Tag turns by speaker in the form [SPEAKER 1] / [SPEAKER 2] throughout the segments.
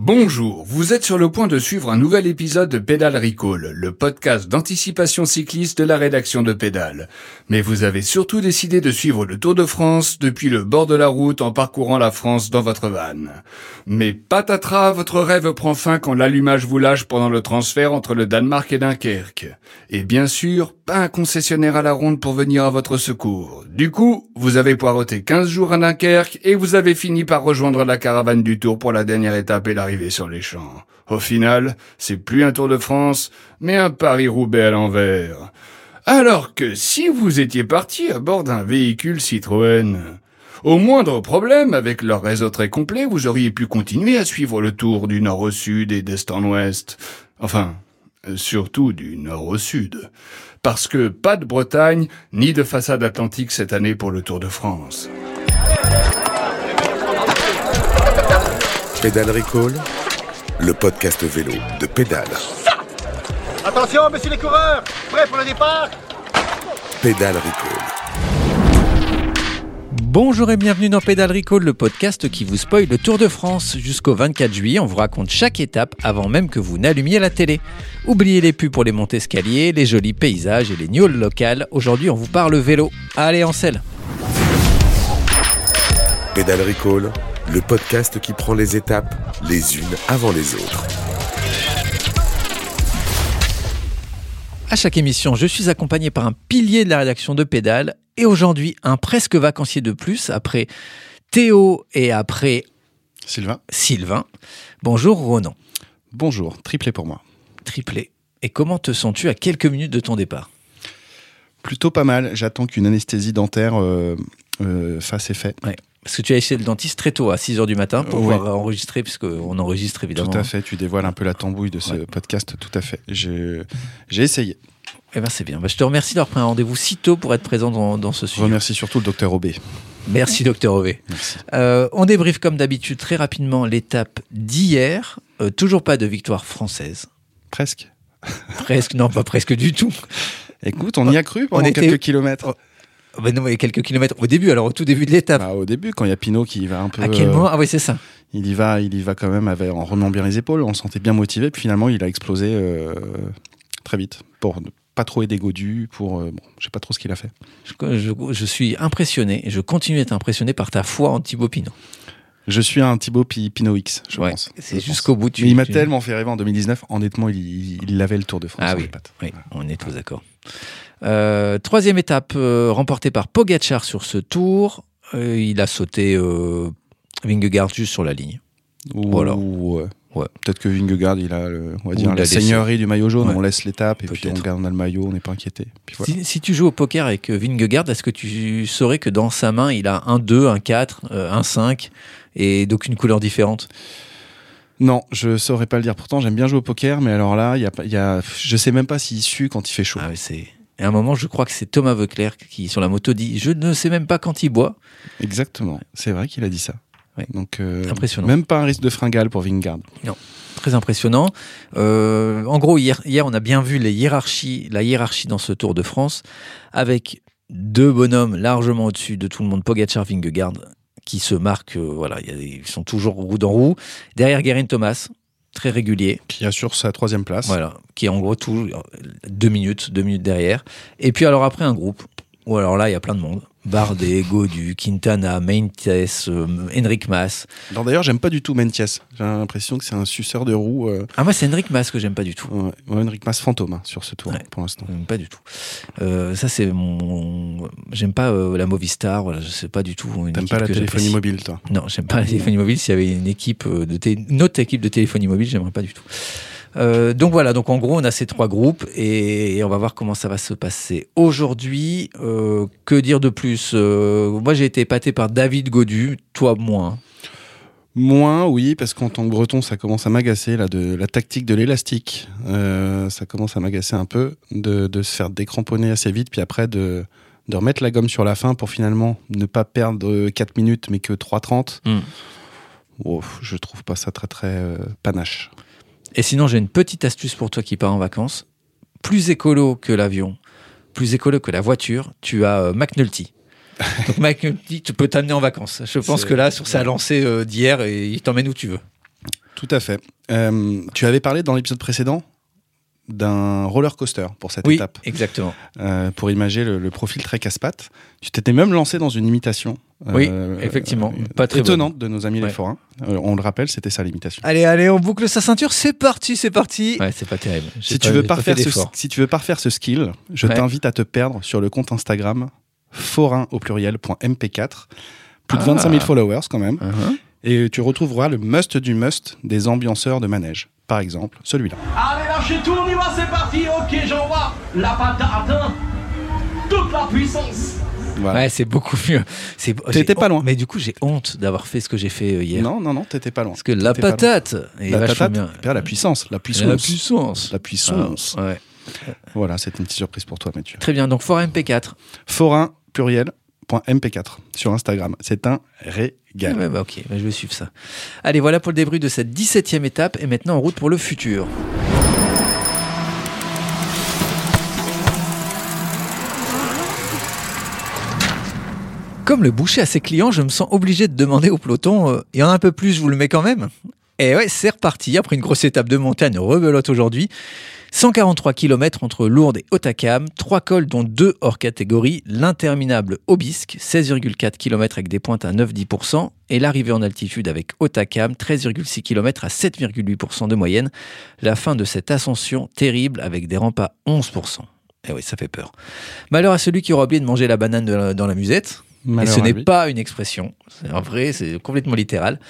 [SPEAKER 1] Bonjour, vous êtes sur le point de suivre un nouvel épisode de Pédale Recall, le podcast d'anticipation cycliste de la rédaction de Pédale. Mais vous avez surtout décidé de suivre le Tour de France depuis le bord de la route en parcourant la France dans votre van. Mais patatras, votre rêve prend fin quand l'allumage vous lâche pendant le transfert entre le Danemark et Dunkerque. Et bien sûr, pas un concessionnaire à la ronde pour venir à votre secours. Du coup, vous avez poireauté 15 jours à Dunkerque et vous avez fini par rejoindre la caravane du Tour pour la dernière étape et la sur les champs. Au final, c'est plus un Tour de France, mais un Paris-Roubaix à l'envers. Alors que si vous étiez parti à bord d'un véhicule Citroën, au moindre problème, avec leur réseau très complet, vous auriez pu continuer à suivre le tour du nord au sud et d'est en ouest. Enfin, surtout du nord au sud. Parce que pas de Bretagne, ni de façade atlantique cette année pour le Tour de France.
[SPEAKER 2] Pédale Recall, le podcast vélo de Pédale.
[SPEAKER 3] Attention, messieurs les coureurs, prêts pour le départ?
[SPEAKER 2] Pédale Recall.
[SPEAKER 4] Bonjour et bienvenue dans Pédale le podcast qui vous spoil le Tour de France. Jusqu'au 24 juillet, on vous raconte chaque étape avant même que vous n'allumiez la télé. Oubliez les pubs pour les montées escaliers, les jolis paysages et les gnôles locales. Aujourd'hui, on vous parle vélo. Allez, en selle
[SPEAKER 2] Pédale Recall, le podcast qui prend les étapes les unes avant les autres.
[SPEAKER 4] À chaque émission, je suis accompagné par un pilier de la rédaction de Pédale et aujourd'hui un presque vacancier de plus après Théo et après
[SPEAKER 5] Sylvain.
[SPEAKER 4] Sylvain. Bonjour Ronan.
[SPEAKER 5] Bonjour, triplé pour moi.
[SPEAKER 4] Triplé. Et comment te sens-tu à quelques minutes de ton départ?
[SPEAKER 5] Plutôt pas mal. J'attends qu'une anesthésie dentaire euh, euh, fasse effet.
[SPEAKER 4] Ouais. Parce que tu as essayé le dentiste très tôt, à 6h du matin, pour pouvoir enregistrer, puisqu'on enregistre évidemment.
[SPEAKER 5] Tout à fait, tu dévoiles un peu la tambouille de ce podcast, tout à fait. J'ai essayé.
[SPEAKER 4] Eh ben c'est bien. Bah, je te remercie d'avoir pris un rendez-vous si tôt pour être présent dans, ce sujet.
[SPEAKER 5] Je remercie surtout le docteur Obé.
[SPEAKER 4] Merci docteur Ové. Euh, on débriefe comme d'habitude très rapidement l'étape d'hier. Euh, toujours pas de victoire française.
[SPEAKER 5] Presque.
[SPEAKER 4] Presque, non, pas presque du tout.
[SPEAKER 5] Écoute, on y a cru pendant on quelques kilomètres.
[SPEAKER 4] Oh, ben non, il y a quelques kilomètres au début, alors au tout début de l'étape.
[SPEAKER 5] Bah, au début, quand il y a Pinot qui va un peu.
[SPEAKER 4] À quel moment? Ah oui, c'est ça.
[SPEAKER 5] Il y va, il y va quand même avec, en remenant bien les épaules. On le sentait bien motivé. Puis finalement, il a explosé euh, très vite pour ne pas trop aider Godu. Pour, euh, bon, je sais pas trop ce qu'il a fait.
[SPEAKER 4] Je, je, suis impressionné et je continue d'être impressionné par ta foi en Thibaut Pinot.
[SPEAKER 5] Je suis un Thibaut Pinot X, je pense.
[SPEAKER 4] C'est jusqu'au bout.
[SPEAKER 5] Tu, il m'a tellement fait rêver en 2019. Honnêtement, il, il, avait le Tour de France.
[SPEAKER 4] Ah oui, oui on est tous d'accord. Euh, troisième étape euh, remportée par Pogachar sur ce tour. Euh, il a sauté Vingegaard juste sur la ligne.
[SPEAKER 5] voilà. Ouais. Peut-être que Vingegaard, il a, on va dire, la seigneurie du maillot jaune. On laisse l'étape et puis on garde, on a le maillot, on n'est pas inquiété.
[SPEAKER 4] si, tu joues au poker avec Vingegaard, est-ce que tu saurais que dans sa main, il a un 2, un 4, un 5 et d'aucune couleur différente?
[SPEAKER 5] Non, je saurais pas le dire. Pourtant, j'aime bien jouer au poker, mais alors là, il y a, y a, je sais même pas s'il sue quand il fait chaud.
[SPEAKER 4] Ah, c'est et à un moment, je crois que c'est Thomas Veuclair qui, sur la moto, dit Je ne sais même pas quand il boit.
[SPEAKER 5] Exactement. C'est vrai qu'il a dit ça. Donc,
[SPEAKER 4] euh, impressionnant.
[SPEAKER 5] Même pas un risque de fringale pour Vingard.
[SPEAKER 4] Non. Très impressionnant. Euh, en gros, hier, hier, on a bien vu les hiérarchies, la hiérarchie dans ce Tour de France, avec deux bonhommes largement au-dessus de tout le monde, Pogacar, Vingegaard, qui se marquent, euh, voilà, ils sont toujours roue dans roue. Derrière Guérin Thomas, très régulier.
[SPEAKER 5] Qui assure sa troisième place.
[SPEAKER 4] Voilà, qui est en gros tout deux minutes, deux minutes derrière. Et puis alors après un groupe, où alors là il y a plein de monde. Bardet, Godu, Quintana, Mentes, euh, Henrik Mas.
[SPEAKER 5] D'ailleurs, j'aime pas du tout Mentes. J'ai l'impression que c'est un suceur de roue. Euh.
[SPEAKER 4] Ah, moi, c'est Henrik Mas que j'aime pas du tout.
[SPEAKER 5] Ouais, Henrik Mas fantôme hein, sur ce tour pour l'instant.
[SPEAKER 4] Pas du tout. Euh, ça, c'est mon. J'aime pas la Movistar, voilà, je sais pas du tout.
[SPEAKER 5] T'aimes pas la téléphonie mobile, toi?
[SPEAKER 4] Non, j'aime pas la téléphonie mobile. S'il y avait une équipe de une autre équipe de téléphonie mobile, j'aimerais pas du tout. Euh, donc voilà, donc en gros, on a ces trois groupes et, on va voir comment ça va se passer aujourd'hui. Euh, que dire de plus euh, Moi, j'ai été épaté par David Godu, toi moins.
[SPEAKER 5] Moins, oui, parce qu'en tant que breton, ça commence à m'agacer, là, de la tactique de l'élastique. ça commence à m'agacer un peu, de, se faire décramponner assez vite, puis après de, remettre la gomme sur la fin pour finalement ne pas perdre 4 minutes, mais que 3.30. Mm. Oh, je trouve pas ça très, très panache.
[SPEAKER 4] Et sinon, j'ai une petite astuce pour toi qui pars en vacances. Plus écolo que l'avion, plus écolo que la voiture, tu as euh, McNulty. Donc McNulty, tu peux t'amener en vacances. Je pense que là, sur sa lancée euh, d'hier, il t'emmène où tu veux.
[SPEAKER 5] Tout à fait. Euh, tu avais parlé dans l'épisode précédent d'un roller coaster pour cette
[SPEAKER 4] Oui,
[SPEAKER 5] étape,
[SPEAKER 4] exactement.
[SPEAKER 5] euh, pour imager le, le profil très casse-pattes. Tu t'étais même lancé dans une imitation.
[SPEAKER 4] Oui,
[SPEAKER 5] euh,
[SPEAKER 4] effectivement.
[SPEAKER 5] euh,
[SPEAKER 4] Pas très
[SPEAKER 5] étonnante de nos amis
[SPEAKER 4] Ouais.
[SPEAKER 5] les forains. Euh, on le rappelle, c'était ça l'imitation.
[SPEAKER 4] Allez, allez, on boucle sa ceinture, c'est parti, c'est parti. Ouais, c'est pas terrible.
[SPEAKER 5] Si
[SPEAKER 4] pas-
[SPEAKER 5] tu, veux pas refaire ce, si tu veux pas refaire ce skill, je
[SPEAKER 4] Ouais.
[SPEAKER 5] t'invite à te perdre sur le compte Instagram forain au pluriel point .mp4. Plus de
[SPEAKER 4] Ah.
[SPEAKER 5] 25 000 followers quand même.
[SPEAKER 4] Uh-huh.
[SPEAKER 5] Et tu retrouveras le must du must des ambianceurs de manège. Par exemple, celui-là.
[SPEAKER 6] Allez, lâchez tout, on y va, c'est parti. Ok, j'envoie la patate. Toute la puissance.
[SPEAKER 5] Voilà.
[SPEAKER 4] Ouais, c'est beaucoup mieux. C'est-
[SPEAKER 5] T'étais pas loin.
[SPEAKER 4] Mais du coup, j'ai honte d'avoir fait ce que j'ai fait euh, hier.
[SPEAKER 5] Non, non, non, t'étais pas loin.
[SPEAKER 4] Parce que la
[SPEAKER 5] T'étais
[SPEAKER 4] patate est
[SPEAKER 5] La
[SPEAKER 4] vachement
[SPEAKER 5] patate,
[SPEAKER 4] bien.
[SPEAKER 5] la puissance, la puissance.
[SPEAKER 4] La puissance.
[SPEAKER 5] La puissance.
[SPEAKER 4] Ah, ouais.
[SPEAKER 5] Voilà, c'est une petite surprise pour toi, Mathieu.
[SPEAKER 4] Très bien, donc Fort MP4.
[SPEAKER 5] Forain pluriel point .mp4 sur Instagram. C'est un régal.
[SPEAKER 4] Ouais, bah ok, bah je vais suivre ça. Allez, voilà pour le débrief de cette 17e étape et maintenant en route pour le futur. Comme le boucher à ses clients, je me sens obligé de demander au peloton euh, Il y en a un peu plus, je vous le mets quand même Et ouais, c'est reparti. Après une grosse étape de montagne rebelote aujourd'hui. 143 km entre Lourdes et Otakam, trois cols dont deux hors catégorie, l'interminable Obisque, 16,4 km avec des pointes à 9-10%, et l'arrivée en altitude avec Otakam, 13,6 km à 7,8% de moyenne. La fin de cette ascension terrible avec des rampes à 11%. Et oui, ça fait peur. Malheur à celui qui aura oublié de manger la banane dans la musette. Et ce n'est pas une expression, c'est un vrai, c'est complètement littéral.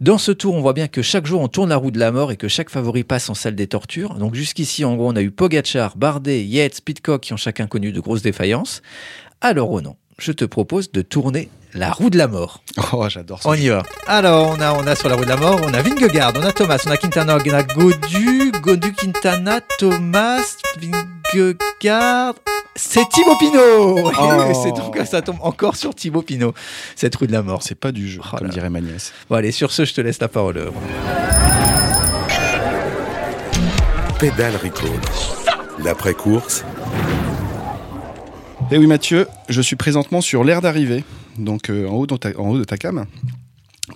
[SPEAKER 4] Dans ce tour, on voit bien que chaque jour on tourne la roue de la mort et que chaque favori passe en salle des tortures. Donc jusqu'ici, en gros, on a eu Pogachar, Bardet, Yates, Pitcock qui ont chacun connu de grosses défaillances. Alors Ronan, je te propose de tourner la roue de la mort.
[SPEAKER 5] Oh, j'adore ça.
[SPEAKER 4] On y va. Alors, on a, on a sur la roue de la mort, on a Vingegaard, on a Thomas, on a Quintana, on a Godu, Godu, Quintana, Thomas, Vingegaard. C'est Thibaut Pinot
[SPEAKER 5] Oh.
[SPEAKER 4] C'est donc ça tombe encore sur Thibaut Pinot, cette roue de la mort.
[SPEAKER 5] C'est pas du jeu,
[SPEAKER 4] Oh
[SPEAKER 5] comme dirait ma nièce.
[SPEAKER 4] Bon, allez, sur ce, je te laisse la parole.
[SPEAKER 2] Pédale Recall. L'après-course,
[SPEAKER 5] Et Eh oui, Mathieu, je suis présentement sur l'aire d'arrivée, donc euh, en, haut ta, en haut de ta cam.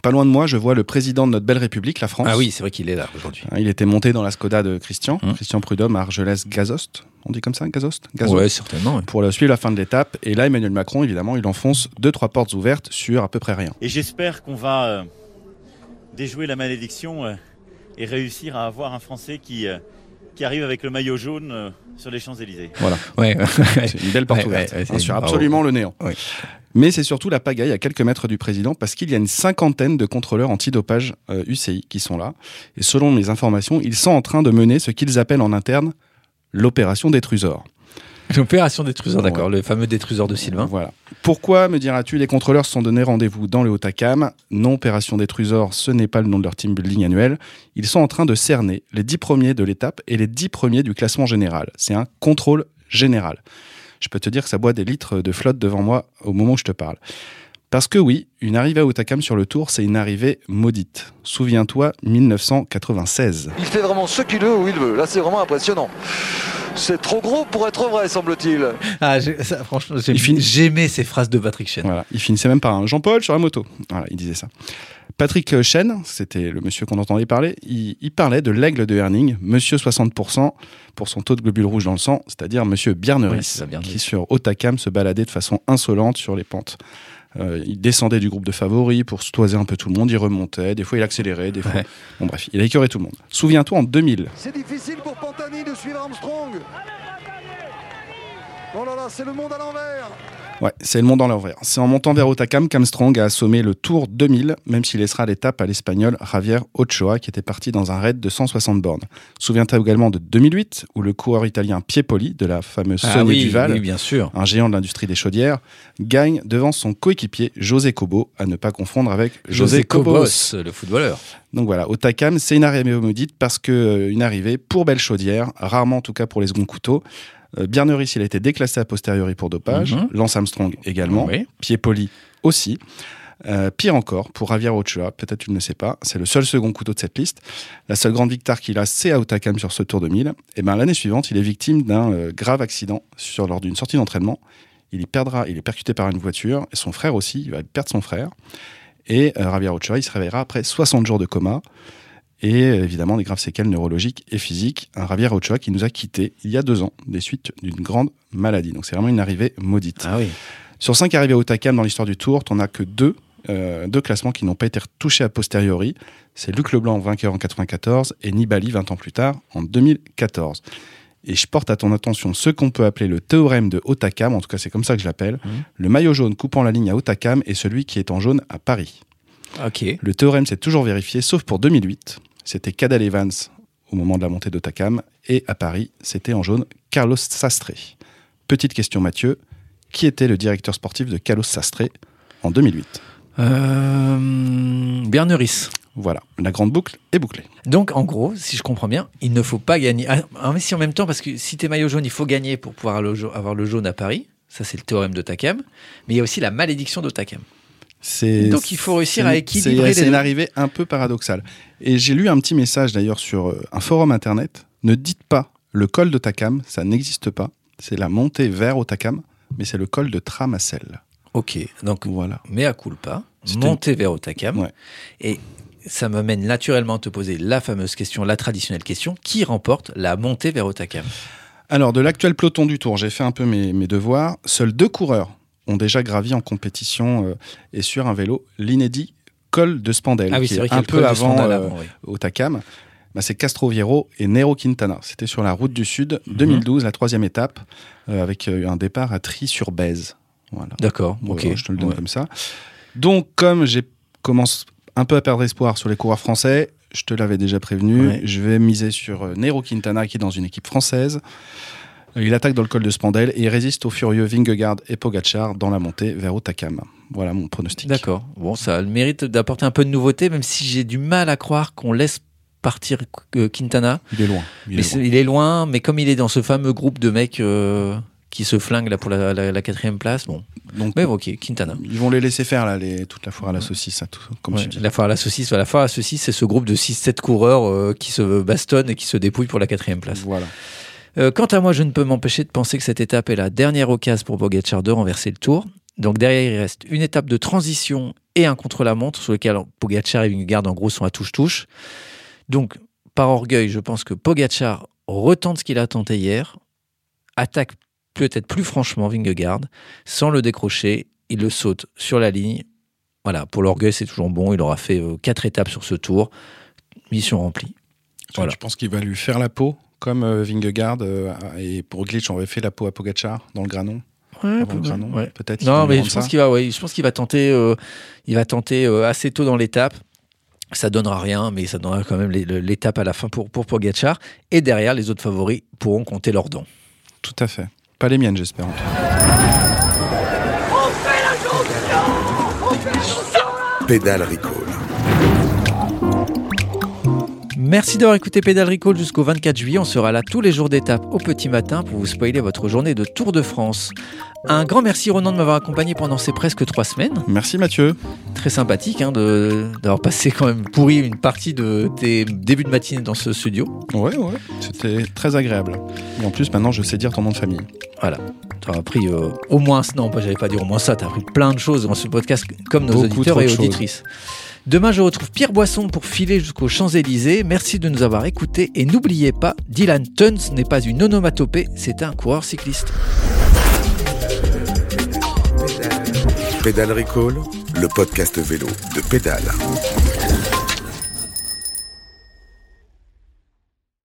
[SPEAKER 5] Pas loin de moi, je vois le président de notre belle République, la France.
[SPEAKER 4] Ah oui, c'est vrai qu'il est là aujourd'hui.
[SPEAKER 5] Il était monté dans la Skoda de Christian,
[SPEAKER 4] Hum.
[SPEAKER 5] Christian Prudhomme à Argelès-Gazost. On dit comme ça, Gazost, Gazost
[SPEAKER 4] Ouais, certainement.
[SPEAKER 5] Pour suivre la fin de l'étape. Et là, Emmanuel Macron, évidemment, il enfonce deux, trois portes ouvertes sur à peu près rien.
[SPEAKER 7] Et j'espère qu'on va euh, déjouer la malédiction euh, et réussir à avoir un Français qui, euh, qui arrive avec le maillot jaune euh, sur les Champs-Élysées.
[SPEAKER 4] Ouais, ouais.
[SPEAKER 5] C'est une belle porte
[SPEAKER 4] Ouais,
[SPEAKER 5] ouverte,
[SPEAKER 4] ouais, ouais,
[SPEAKER 5] hein,
[SPEAKER 4] c'est-
[SPEAKER 5] sur absolument le néant. Mais c'est surtout la pagaille à quelques mètres du président parce qu'il y a une cinquantaine de contrôleurs antidopage euh, UCI qui sont là. Et selon mes informations, ils sont en train de mener ce qu'ils appellent en interne l'opération des trésors.
[SPEAKER 4] L'opération détruseur, d'accord,
[SPEAKER 5] Ouais.
[SPEAKER 4] le fameux détruseur de Sylvain.
[SPEAKER 5] Voilà. Pourquoi, me diras-tu, les contrôleurs se sont donné rendez-vous dans le Haut-Acam Non, Opération des Trésors, ce n'est pas le nom de leur team building annuel. Ils sont en train de cerner les 10 premiers de l'étape et les 10 premiers du classement général. C'est un contrôle général. Je peux te dire que ça boit des litres de flotte devant moi au moment où je te parle. Parce que oui, une arrivée à Haut-Acam sur le Tour, c'est une arrivée maudite. Souviens-toi, 1996.
[SPEAKER 8] Il fait vraiment ce qu'il veut où il veut. Là, c'est vraiment impressionnant. C'est trop gros pour être vrai, semble-t-il.
[SPEAKER 4] Ah, ça, franchement,
[SPEAKER 5] finit-
[SPEAKER 4] j'aimais ces phrases de Patrick Chen.
[SPEAKER 5] Voilà, il finissait même par un Jean-Paul sur la moto. Voilà, il disait ça. Patrick Chen, c'était le monsieur qu'on entendait parler, il, il parlait de l'aigle de Herning, monsieur 60% pour son taux de globules rouges dans le sang, c'est-à-dire monsieur Bierneris. qui sur Otakam se baladait de façon insolente sur les pentes. Euh, il descendait du groupe de favoris pour se toiser un peu tout le monde, il remontait, des fois il accélérait, des fois...
[SPEAKER 4] Ouais.
[SPEAKER 5] Bon bref, il a écœuré tout le monde. Souviens-toi en 2000,
[SPEAKER 8] C'est difficile pour Pantani de suivre Armstrong. Oh là là, c'est le monde à l'envers.
[SPEAKER 5] Ouais, c'est le monde dans l'envers. C'est en montant vers Otakam qu'Armstrong a assommé le Tour 2000, même s'il laissera l'étape à l'Espagnol Javier Ochoa, qui était parti dans un raid de 160 bornes. Souviens-toi également de 2008, où le coureur italien Piepoli, de la fameuse
[SPEAKER 4] Ah
[SPEAKER 5] Sonia
[SPEAKER 4] oui,
[SPEAKER 5] Duval,
[SPEAKER 4] oui, bien sûr.
[SPEAKER 5] un géant de l'industrie des chaudières, gagne devant son coéquipier José Cobo, à ne pas confondre avec José, Cobos.
[SPEAKER 4] le footballeur.
[SPEAKER 5] Donc voilà, Otakam, c'est une arrivée maudite parce que euh, une arrivée pour belle chaudière, rarement en tout cas pour les seconds couteaux. Euh, Bierneris, il a été déclassé a posteriori pour dopage.
[SPEAKER 4] Mhm.
[SPEAKER 5] Lance Armstrong également.
[SPEAKER 4] Oui.
[SPEAKER 5] Piepoli aussi. Euh, pire encore, pour Javier Ochoa, peut-être tu ne le sais pas, c'est le seul second couteau de cette liste. La seule grande victoire qu'il a, c'est à Otakam sur ce Tour 2000. Et ben l'année suivante, il est victime d'un euh, grave accident sur, lors d'une sortie d'entraînement. Il y perdra, il est percuté par une voiture, et son frère aussi, il va perdre son frère. Et euh, Javier Ochoa, il se réveillera après 60 jours de coma. Et évidemment des graves séquelles neurologiques et physiques. Un Javier Ochoa qui nous a quittés il y a deux ans des suites d'une grande maladie. Donc c'est vraiment une arrivée maudite.
[SPEAKER 4] Ah oui.
[SPEAKER 5] Sur cinq arrivées au Takam dans l'histoire du Tour, on n'a que deux, euh, deux classements qui n'ont pas été touchés a posteriori. C'est Luc Leblanc, vainqueur en 94, et Nibali, 20 ans plus tard, en 2014. Et je porte à ton attention ce qu'on peut appeler le théorème de Otakam, en tout cas c'est comme ça que je l'appelle. Le maillot jaune coupant la ligne à Otakam est celui qui est en jaune à Paris.
[SPEAKER 4] Ok.
[SPEAKER 5] Le théorème s'est toujours vérifié, sauf pour 2008. C'était Cadel Evans au moment de la montée d'Otakam, et à Paris, c'était en jaune Carlos Sastre. Petite question Mathieu, qui était le directeur sportif de Carlos Sastre en 2008
[SPEAKER 4] Euh, Berneris.
[SPEAKER 5] Voilà, la grande boucle est bouclée.
[SPEAKER 4] Donc, en gros, si je comprends bien, il ne faut pas gagner. Ah, ah, mais si en même temps, parce que si t'es maillot jaune, il faut gagner pour pouvoir avoir le jaune à Paris. Ça, c'est le théorème de Takam. Mais il y a aussi la malédiction de Takam.
[SPEAKER 5] C'est-
[SPEAKER 4] Donc, il faut réussir à équilibrer
[SPEAKER 5] C'est une arrivée un peu paradoxale. Et j'ai lu un petit message d'ailleurs sur euh, un forum internet. Ne dites pas le col de Takam, ça n'existe pas. C'est la montée vers Otakam, mais c'est le col de Tramasel.
[SPEAKER 4] Ok. Donc,
[SPEAKER 5] Voilà.
[SPEAKER 4] mais à culpa, monter vers Otakam.
[SPEAKER 5] Ouais.
[SPEAKER 4] Et ça me mène naturellement à te poser la fameuse question, la traditionnelle question qui remporte la montée vers Otakam
[SPEAKER 5] Alors, de l'actuel peloton du Tour, j'ai fait un peu mes, mes devoirs. Seuls deux coureurs ont déjà gravi en compétition euh, et sur un vélo l'inédit col de Spandel,
[SPEAKER 4] Ah oui,
[SPEAKER 5] qui est
[SPEAKER 4] a
[SPEAKER 5] un peu avant, euh,
[SPEAKER 4] avant, oui.
[SPEAKER 5] au Takam. Bah, c'est Castroviero et Nero Quintana. C'était sur la route du Sud,
[SPEAKER 4] Mhm.
[SPEAKER 5] 2012, la troisième étape, euh, avec euh, un départ à Tri-sur-Bèze. Voilà.
[SPEAKER 4] D'accord. Ok.
[SPEAKER 5] je te le donne
[SPEAKER 4] Ouais.
[SPEAKER 5] comme ça. Donc, comme j'ai commence un peu à perdre espoir sur les coureurs français, je te l'avais déjà prévenu,
[SPEAKER 4] Ouais.
[SPEAKER 5] je vais miser sur Nero Quintana qui est dans une équipe française. Il attaque dans le col de Spandel et il résiste aux furieux Vingegaard et Pogacar dans la montée vers Otakam. Voilà mon pronostic.
[SPEAKER 4] D'accord. Bon, ça a le mérite d'apporter un peu de nouveauté, même si j'ai du mal à croire qu'on laisse partir euh, Quintana.
[SPEAKER 5] Il est loin. Il
[SPEAKER 4] Mais
[SPEAKER 5] est loin.
[SPEAKER 4] il est loin, mais comme il est dans ce fameux groupe de mecs euh, qui se flinguent là pour la, la- la quatrième place, bon.
[SPEAKER 5] Donc,
[SPEAKER 4] Mais ok, Quintana.
[SPEAKER 5] ils vont les laisser faire là, les, toute la foire à la saucisse, tout, comme
[SPEAKER 4] Ouais,
[SPEAKER 5] tu dis.
[SPEAKER 4] la foire à la saucisse, la foire à la saucisse, c'est ce groupe de 6-7 coureurs euh, qui se bastonnent et qui se dépouillent pour la quatrième place.
[SPEAKER 5] Voilà.
[SPEAKER 4] Euh, quant à moi, je ne peux m'empêcher de penser que cette étape est la dernière occasion pour Pogacar de renverser le tour. Donc derrière, il reste une étape de transition et un contre-la-montre sur lequel Pogacar et Vingegaard en gros sont à touche-touche. Donc par orgueil, je pense que Pogacar retente ce qu'il a tenté hier, attaque peut-être plus franchement Vingegaard, sans le décrocher, il le saute sur la ligne. Voilà, pour l'orgueil, c'est toujours bon. Il aura fait euh, quatre étapes sur ce tour. Mission remplie. Voilà.
[SPEAKER 5] Je pense qu'il va lui faire la peau, comme euh, Vingegaard euh, et pour Glitch, on avait fait la peau à Pogacar dans le granon.
[SPEAKER 4] Ouais,
[SPEAKER 5] granon,
[SPEAKER 4] ouais.
[SPEAKER 5] peut-être.
[SPEAKER 4] Non, mais je pense qu'il va, ouais, je pense qu'il va tenter, euh, il va tenter euh, assez tôt dans l'étape. Ça donnera rien, mais ça donnera quand même l'étape à la fin pour pour Pogacar. Et derrière, les autres favoris pourront compter leurs dons.
[SPEAKER 5] Tout à fait. Pas les miennes, j'espère. en tout cas.
[SPEAKER 2] Pédale Recall.
[SPEAKER 4] Merci d'avoir écouté Pédale Recall jusqu'au 24 juillet. On sera là tous les jours d'étape au petit matin pour vous spoiler votre journée de Tour de France. Un grand merci Ronan de m'avoir accompagné pendant ces presque trois semaines.
[SPEAKER 5] Merci Mathieu.
[SPEAKER 4] Très sympathique hein, de- d'avoir passé quand même pourri une partie de tes débuts de matinée dans ce studio.
[SPEAKER 5] Ouais, ouais. C'était très agréable. Et en plus, maintenant, je sais dire ton nom de famille.
[SPEAKER 4] Voilà. Tu as appris euh, au moins, non, j'allais pas dire au moins ça, tu as appris plein de choses dans ce podcast comme nos
[SPEAKER 5] Beaucoup
[SPEAKER 4] auditeurs et
[SPEAKER 5] choses.
[SPEAKER 4] Demain, je retrouve Pierre Boisson pour filer jusqu'aux Champs-Élysées. Merci de nous avoir écoutés et n'oubliez pas, Dylan Tuns n'est pas une onomatopée, c'est un coureur cycliste.
[SPEAKER 2] Pédale Recall, le podcast vélo de Pédale.